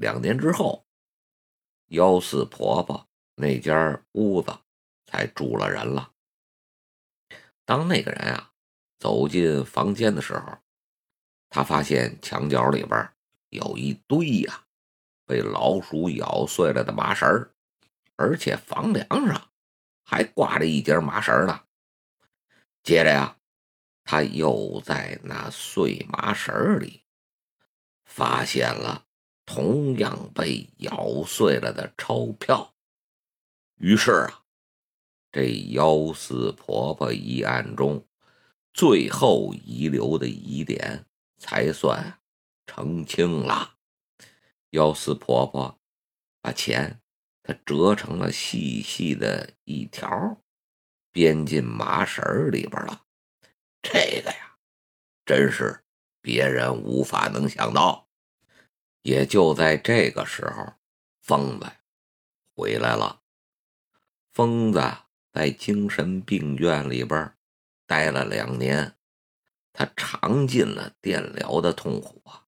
两年之后，幺四婆婆那间屋子才住了人了。当那个人啊走进房间的时候，他发现墙角里边有一堆呀被老鼠咬碎了的麻绳，而且房梁上还挂着一截麻绳呢。接着呀，他又在那碎麻绳里发现了同样被咬碎了的钞票。于是啊，这幺四婆婆一案中最后遗留的疑点。才算澄清了。幺四婆婆把钱她折成了细细的一条，编进麻绳里边了。这个呀，真是别人无法能想到。也就在这个时候，疯子回来了。疯子在精神病院里边待了两年。他尝尽了电疗的痛苦啊！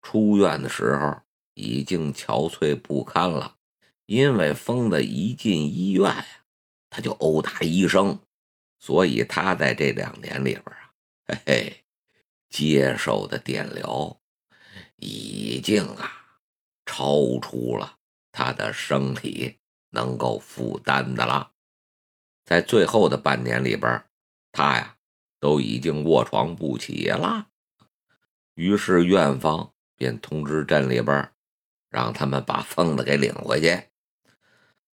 出院的时候已经憔悴不堪了，因为疯子一进医院呀，他就殴打医生，所以他在这两年里边啊，嘿嘿，接受的电疗已经啊超出了他的身体能够负担的了。在最后的半年里边，他呀。都已经卧床不起了，于是院方便通知镇里边，让他们把疯子给领回去。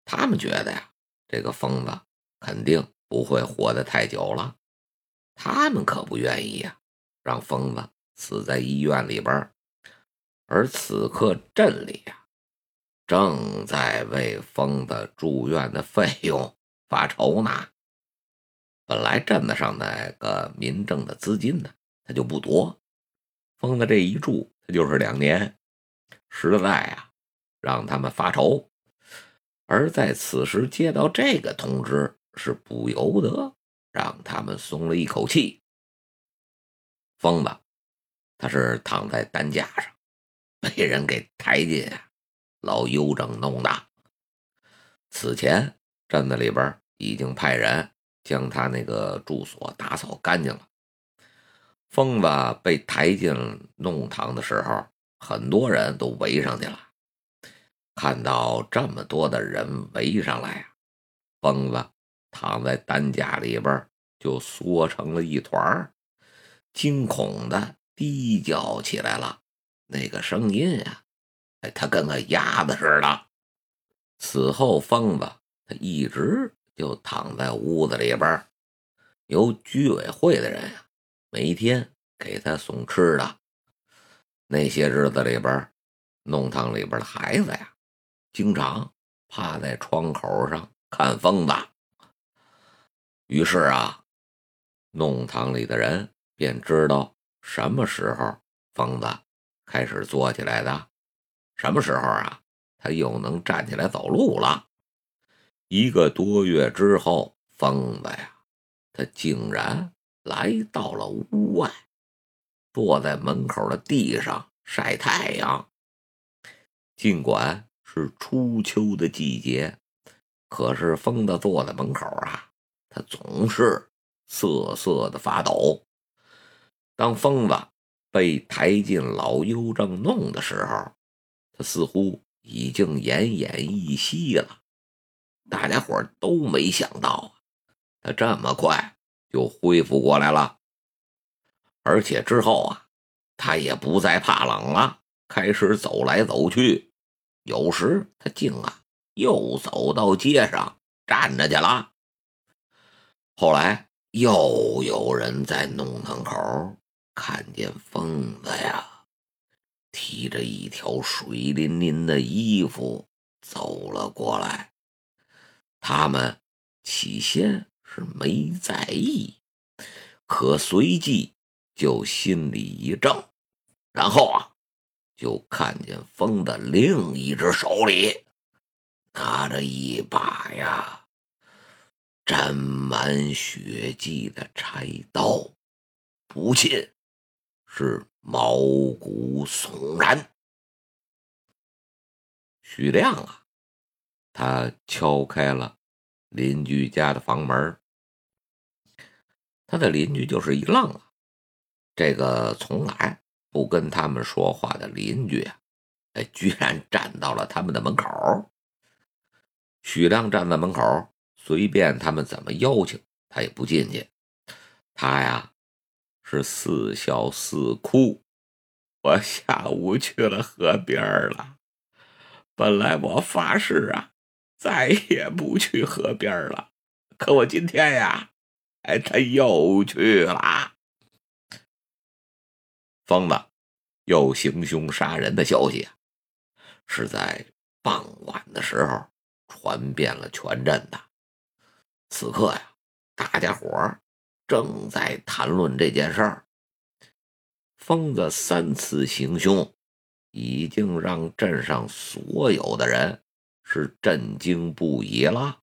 他们觉得呀，这个疯子肯定不会活得太久了，他们可不愿意呀，让疯子死在医院里边。而此刻镇里呀，正在为疯子住院的费用发愁呢。本来镇子上那个民政的资金呢，他就不多。疯子这一住，他就是两年，实在啊，让他们发愁。而在此时接到这个通知，是不由得让他们松了一口气。疯子，他是躺在担架上，被人给抬进老邮政弄的。此前镇子里边已经派人。将他那个住所打扫干净了。疯子被抬进弄堂的时候，很多人都围上去了。看到这么多的人围上来呀，疯子躺在担架里边就缩成了一团，惊恐的低叫起来了。那个声音啊，哎，他跟个鸭子似的。此后，疯子他一直。就躺在屋子里边，由居委会的人呀，每天给他送吃的。那些日子里边，弄堂里边的孩子呀，经常趴在窗口上看疯子。于是啊，弄堂里的人便知道什么时候疯子开始坐起来的，什么时候啊，他又能站起来走路了。一个多月之后，疯子呀，他竟然来到了屋外，坐在门口的地上晒太阳。尽管是初秋的季节，可是疯子坐在门口啊，他总是瑟瑟的发抖。当疯子被抬进老邮政弄的时候，他似乎已经奄奄一息了。大家伙都没想到，他这么快就恢复过来了，而且之后啊，他也不再怕冷了，开始走来走去，有时他竟啊又走到街上站着去了。后来又有人在弄堂口看见疯子呀，提着一条水淋淋的衣服走了过来。他们起先是没在意，可随即就心里一怔，然后啊，就看见风的另一只手里拿着一把呀沾满血迹的柴刀，不信是毛骨悚然。许亮啊，他敲开了邻居家的房门。他的邻居就是一愣啊，这个从来不跟他们说话的邻居啊，哎，居然站到了他们的门口。许亮站在门口，随便他们怎么邀请，他也不进去。他呀，是似笑似哭。我下午去了河边了，本来我发誓啊，再也不去河边了。可我今天呀。哎，他又去了。疯子又行凶杀人的消息，是在傍晚的时候传遍了全镇的。此刻呀，大家伙正在谈论这件事儿。疯子三次行凶，已经让镇上所有的人是震惊不已了。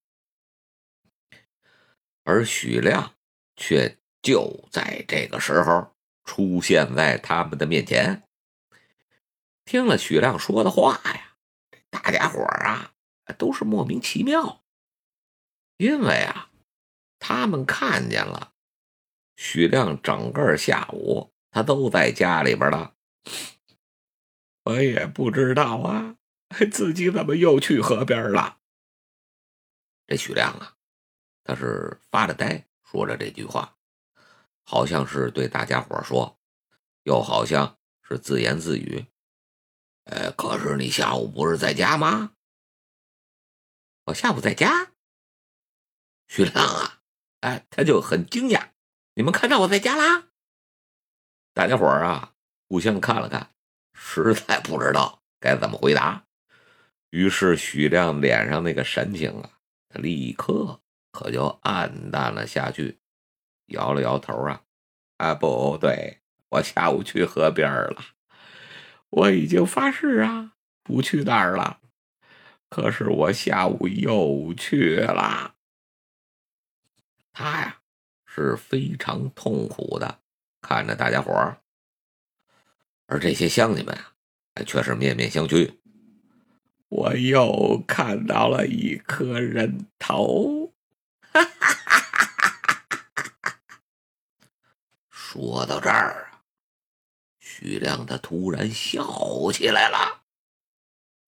而许亮却就在这个时候出现在他们的面前。听了许亮说的话呀，大家伙啊都是莫名其妙，因为啊，他们看见了许亮整个下午他都在家里边了。我也不知道啊，自己怎么又去河边了？这许亮啊。他是发着呆说着这句话，好像是对大家伙说，又好像是自言自语。呃，可是你下午不是在家吗？我下午在家。徐亮啊，哎，他就很惊讶。你们看到我在家啦？大家伙啊，互相看了看，实在不知道该怎么回答。于是许亮脸上那个神情啊，他立刻。可就暗淡了下去，摇了摇头啊，啊，不对，我下午去河边了，我已经发誓啊，不去那儿了。可是我下午又去了。他呀是非常痛苦的看着大家伙儿，而这些乡亲们啊，却是面面相觑。我又看到了一颗人头。说到这儿啊，徐亮他突然笑起来了。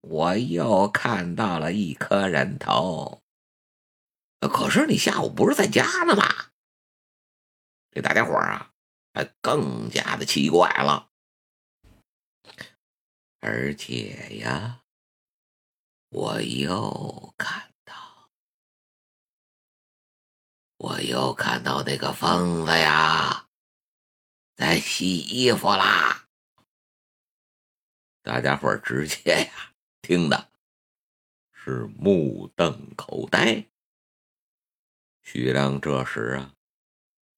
我又看到了一颗人头。可是你下午不是在家呢吗？这大家伙啊，还更加的奇怪了。而且呀，我又看到。我又看到那个疯子呀，在洗衣服啦！大家伙直接呀，听的是目瞪口呆。徐亮这时啊，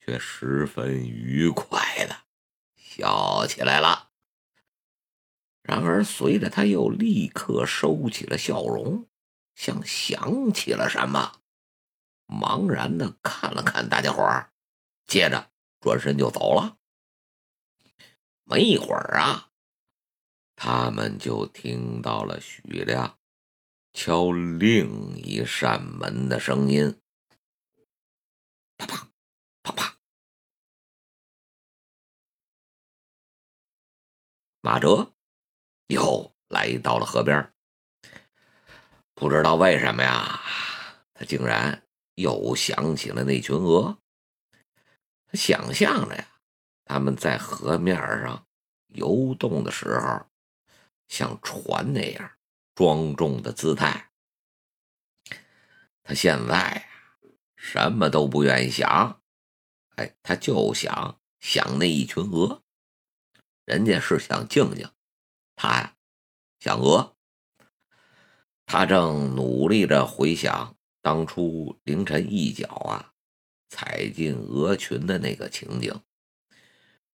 却十分愉快的笑起来了。然而，随着他又立刻收起了笑容，像想起了什么。茫然的看了看大家伙儿，接着转身就走了。没一会儿啊，他们就听到了许亮敲另一扇门的声音，啪啪马哲又来到了河边，不知道为什么呀，他竟然。又想起了那群鹅，他想象着呀，他们在河面上游动的时候，像船那样庄重的姿态。他现在呀，什么都不愿意想，哎，他就想想那一群鹅。人家是想静静，他呀想鹅。他正努力着回想。当初凌晨一脚啊，踩进鹅群的那个情景，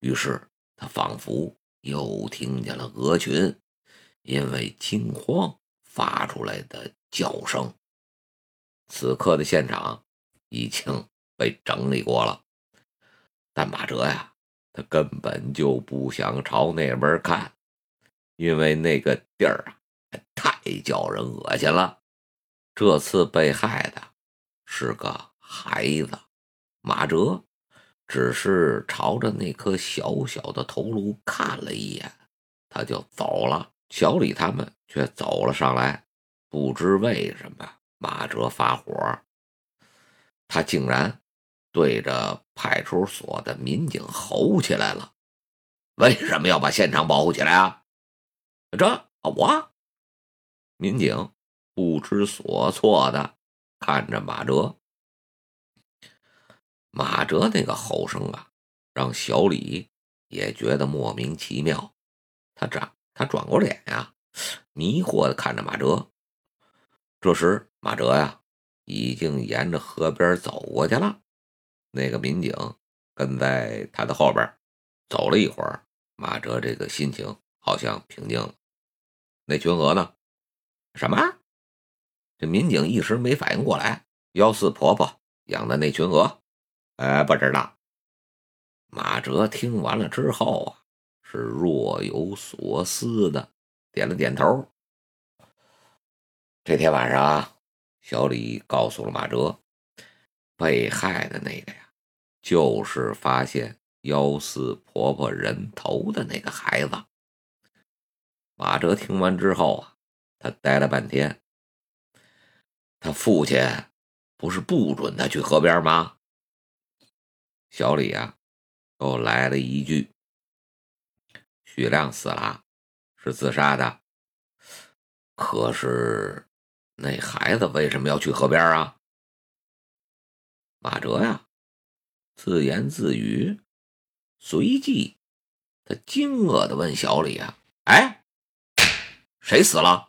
于是他仿佛又听见了鹅群因为惊慌发出来的叫声。此刻的现场已经被整理过了，但马哲呀，他根本就不想朝那边看，因为那个地儿啊太叫人恶心了。这次被害的是个孩子，马哲只是朝着那颗小小的头颅看了一眼，他就走了。小李他们却走了上来，不知为什么，马哲发火，他竟然对着派出所的民警吼起来了：“为什么要把现场保护起来啊？”这我民警不知所措的看着马哲，马哲那个吼声啊，让小李也觉得莫名其妙。他转他转过脸呀，迷惑的看着马哲。这时，马哲呀已经沿着河边走过去了。那个民警跟在他的后边走了一会儿，马哲这个心情好像平静了。那群鹅呢？什么？这民警一时没反应过来。幺四婆婆养的那群鹅？哎，不知道。马哲听完了之后啊，是若有所思的点了点头。这天晚上啊，小李告诉了马哲，被害的那个呀，就是发现幺四婆婆人头的那个孩子。马哲听完之后啊，他呆了半天。他父亲不是不准他去河边吗？小李啊，又来了一句：“许亮死了，是自杀的。可是那孩子为什么要去河边啊？”马哲呀，自言自语，随即他惊愕的问小李啊：“哎？”谁死了？